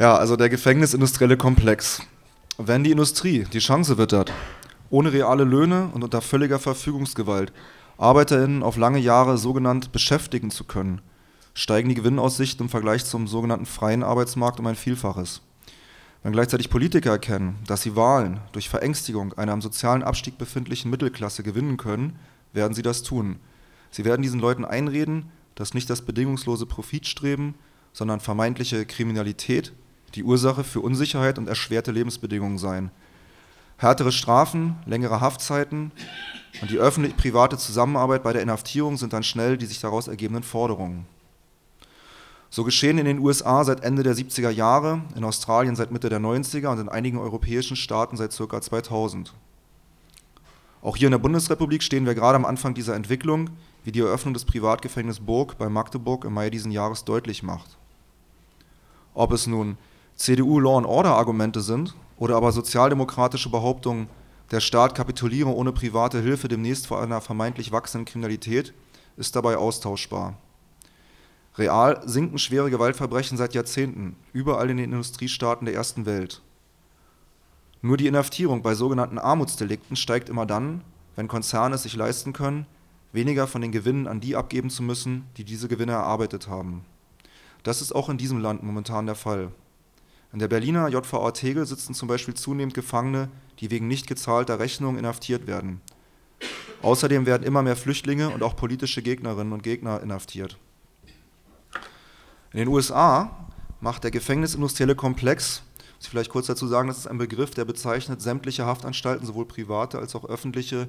Ja, also der gefängnisindustrielle Komplex. Wenn die Industrie die Chance wittert, ohne reale Löhne und unter völliger Verfügungsgewalt ArbeiterInnen auf lange Jahre sogenannt beschäftigen zu können, steigen die Gewinnaussichten im Vergleich zum sogenannten freien Arbeitsmarkt um ein Vielfaches. Wenn gleichzeitig Politiker erkennen, dass sie Wahlen durch Verängstigung einer am sozialen Abstieg befindlichen Mittelklasse gewinnen können, werden sie das tun. Sie werden diesen Leuten einreden, dass nicht das bedingungslose Profitstreben, sondern vermeintliche Kriminalität die Ursache für Unsicherheit und erschwerte Lebensbedingungen seien. Härtere Strafen, längere Haftzeiten und die öffentlich-private Zusammenarbeit bei der Inhaftierung sind dann schnell die sich daraus ergebenden Forderungen. So geschehen in den USA seit Ende der 70er Jahre, in Australien seit Mitte der 90er und in einigen europäischen Staaten seit ca. 2000. Auch hier in der Bundesrepublik stehen wir gerade am Anfang dieser Entwicklung, wie die Eröffnung des Privatgefängnisses Burg bei Magdeburg im Mai diesen Jahres deutlich macht. Ob es nun CDU-Law-and-Order-Argumente sind oder aber sozialdemokratische Behauptungen, der Staat kapituliere ohne private Hilfe demnächst vor einer vermeintlich wachsenden Kriminalität, ist dabei austauschbar. Real sinken schwere Gewaltverbrechen seit Jahrzehnten, überall in den Industriestaaten der ersten Welt. Nur die Inhaftierung bei sogenannten Armutsdelikten steigt immer dann, wenn Konzerne es sich leisten können, weniger von den Gewinnen an die abgeben zu müssen, die diese Gewinne erarbeitet haben. Das ist auch in diesem Land momentan der Fall. In der Berliner JVA Tegel sitzen zum Beispiel zunehmend Gefangene, die wegen nicht gezahlter Rechnungen inhaftiert werden. Außerdem werden immer mehr Flüchtlinge und auch politische Gegnerinnen und Gegner inhaftiert. In den USA macht der gefängnisindustrielle Komplex, muss ich vielleicht kurz dazu sagen, das ist ein Begriff, der bezeichnet sämtliche Haftanstalten, sowohl private als auch öffentliche,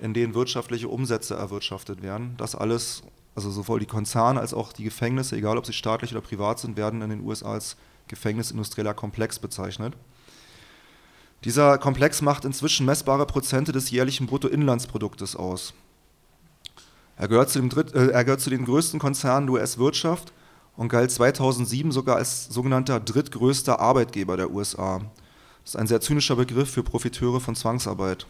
in denen wirtschaftliche Umsätze erwirtschaftet werden. Das alles, also sowohl die Konzerne als auch die Gefängnisse, egal ob sie staatlich oder privat sind, werden in den USA als gefängnisindustrieller Komplex bezeichnet. Dieser Komplex macht inzwischen messbare Prozente des jährlichen Bruttoinlandsproduktes aus. Er gehört zu, Dritt, äh, er gehört zu den größten Konzernen der US-Wirtschaft und galt 2007 sogar als sogenannter drittgrößter Arbeitgeber der USA. Das ist ein sehr zynischer Begriff für Profiteure von Zwangsarbeit.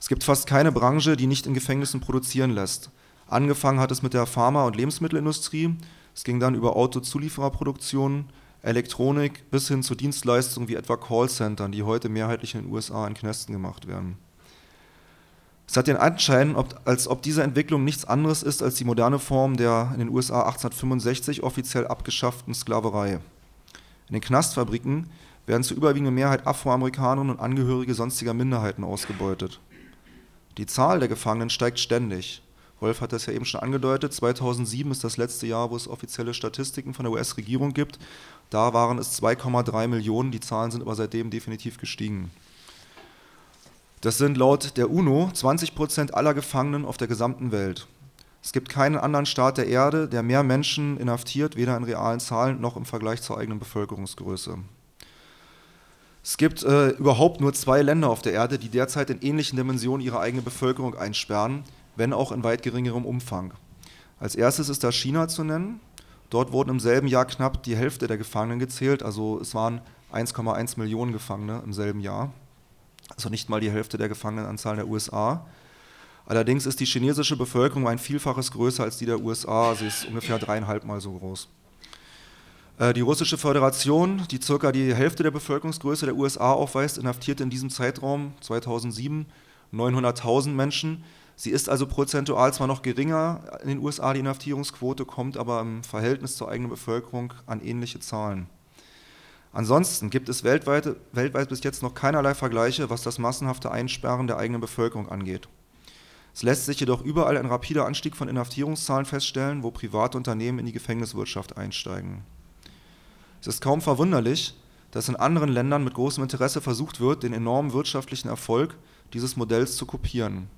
Es gibt fast keine Branche, die nicht in Gefängnissen produzieren lässt. Angefangen hat es mit der Pharma- und Lebensmittelindustrie, es ging dann über Autozuliefererproduktionen, Elektronik bis hin zu Dienstleistungen wie etwa Callcentern, die heute mehrheitlich in den USA in Knästen gemacht werden. Es hat den Anschein, als ob diese Entwicklung nichts anderes ist als die moderne Form der in den USA 1865 offiziell abgeschafften Sklaverei. In den Knastfabriken werden zur überwiegenden Mehrheit Afroamerikanerinnen und Angehörige sonstiger Minderheiten ausgebeutet. Die Zahl der Gefangenen steigt ständig. Wolf hat das ja eben schon angedeutet. 2007 ist das letzte Jahr, wo es offizielle Statistiken von der US-Regierung gibt. Da waren es 2,3 Millionen, die Zahlen sind aber seitdem definitiv gestiegen. Das sind laut der UNO 20 Prozent aller Gefangenen auf der gesamten Welt. Es gibt keinen anderen Staat der Erde, der mehr Menschen inhaftiert, weder in realen Zahlen noch im Vergleich zur eigenen Bevölkerungsgröße. Es gibt äh, überhaupt nur zwei Länder auf der Erde, die derzeit in ähnlichen Dimensionen ihre eigene Bevölkerung einsperren, wenn auch in weit geringerem Umfang. Als erstes ist da China zu nennen. Dort wurden im selben Jahr knapp die Hälfte der Gefangenen gezählt, also es waren 1,1 Millionen Gefangene im selben Jahr, also nicht mal die Hälfte der Gefangenenanzahl der USA. Allerdings ist die chinesische Bevölkerung ein Vielfaches größer als die der USA, sie ist ungefähr dreieinhalb Mal so groß. Äh, die Russische Föderation, die circa die Hälfte der Bevölkerungsgröße der USA aufweist, inhaftierte in diesem Zeitraum 2007 900.000 Menschen. Sie ist also prozentual zwar noch geringer in den USA, die Inhaftierungsquote, kommt aber im Verhältnis zur eigenen Bevölkerung an ähnliche Zahlen. Ansonsten gibt es weltweit, weltweit bis jetzt noch keinerlei Vergleiche, was das massenhafte Einsperren der eigenen Bevölkerung angeht. Es lässt sich jedoch überall ein rapider Anstieg von Inhaftierungszahlen feststellen, wo private Unternehmen in die Gefängniswirtschaft einsteigen. Es ist kaum verwunderlich, dass in anderen Ländern mit großem Interesse versucht wird, den enormen wirtschaftlichen Erfolg dieses Modells zu kopieren.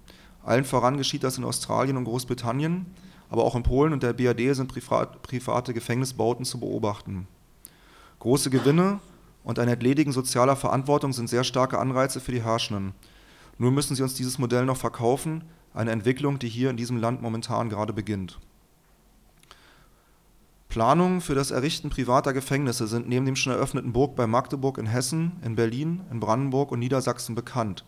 Allen voran geschieht das in Australien und Großbritannien, aber auch in Polen und der BRD sind private Gefängnisbauten zu beobachten. Große Gewinne und ein Entledigen sozialer Verantwortung sind sehr starke Anreize für die Herrschenden. Nur müssen sie uns dieses Modell noch verkaufen, eine Entwicklung, die hier in diesem Land momentan gerade beginnt. Planungen für das Errichten privater Gefängnisse sind neben dem schon eröffneten Burg bei Magdeburg in Hessen, in Berlin, in Brandenburg und Niedersachsen bekannt.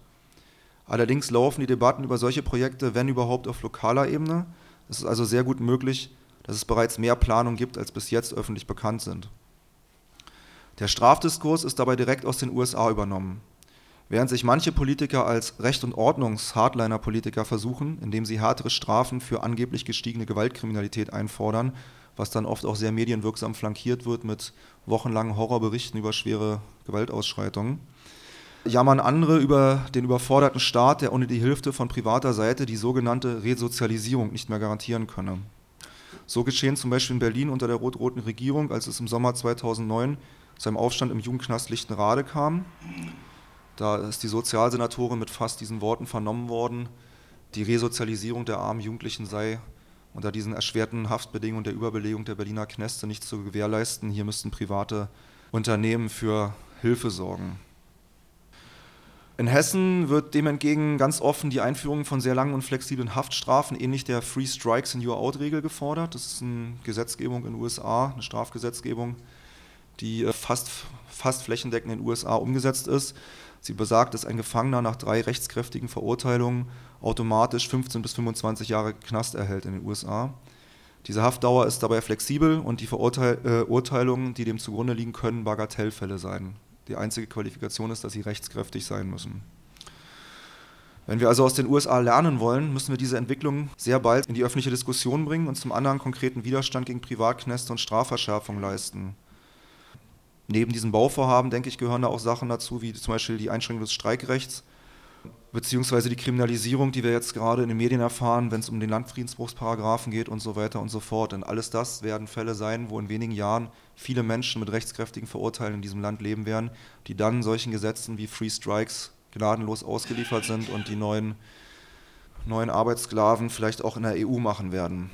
Allerdings laufen die Debatten über solche Projekte, wenn überhaupt, auf lokaler Ebene. Es ist also sehr gut möglich, dass es bereits mehr Planungen gibt, als bis jetzt öffentlich bekannt sind. Der Strafdiskurs ist dabei direkt aus den USA übernommen. Während sich manche Politiker als Recht- und Ordnungs-Hardliner-Politiker versuchen, indem sie härtere Strafen für angeblich gestiegene Gewaltkriminalität einfordern, was dann oft auch sehr medienwirksam flankiert wird mit wochenlangen Horrorberichten über schwere Gewaltausschreitungen, jammern andere über den überforderten Staat, der ohne die Hilfe von privater Seite die sogenannte Resozialisierung nicht mehr garantieren könne. So geschehen zum Beispiel in Berlin unter der rot-roten Regierung, als es im Sommer 2009 zu einem Aufstand im Jugendknast Lichtenrade kam. Da ist die Sozialsenatorin mit fast diesen Worten vernommen worden, die Resozialisierung der armen Jugendlichen sei unter diesen erschwerten Haftbedingungen der Überbelegung der Berliner Knäste nicht zu gewährleisten. Hier müssten private Unternehmen für Hilfe sorgen. In Hessen wird dem entgegen ganz offen die Einführung von sehr langen und flexiblen Haftstrafen, ähnlich der Free Strikes in Your Out-Regel, gefordert. Das ist eine Gesetzgebung in den USA, eine Strafgesetzgebung, die äh, fast, fast flächendeckend in den USA umgesetzt ist. Sie besagt, dass ein Gefangener nach drei rechtskräftigen Verurteilungen automatisch 15 bis 25 Jahre Knast erhält in den USA. Diese Haftdauer ist dabei flexibel und die Verurteilungen, äh, die dem zugrunde liegen können, Bagatellfälle sein. Die einzige Qualifikation ist, dass sie rechtskräftig sein müssen. Wenn wir also aus den USA lernen wollen, müssen wir diese Entwicklung sehr bald in die öffentliche Diskussion bringen und zum anderen konkreten Widerstand gegen Privatknäste und Strafverschärfung leisten. Neben diesen Bauvorhaben, denke ich, gehören da auch Sachen dazu, wie zum Beispiel die Einschränkung des Streikrechts, beziehungsweise die Kriminalisierung, die wir jetzt gerade in den Medien erfahren, wenn es um den Landfriedensbruchsparagraphen geht und so weiter und so fort. Denn alles das werden Fälle sein, wo in wenigen Jahren viele Menschen mit rechtskräftigen Verurteilen in diesem Land leben werden, die dann solchen Gesetzen wie Free Strikes gnadenlos ausgeliefert sind und die neuen, neuen Arbeitssklaven vielleicht auch in der EU machen werden.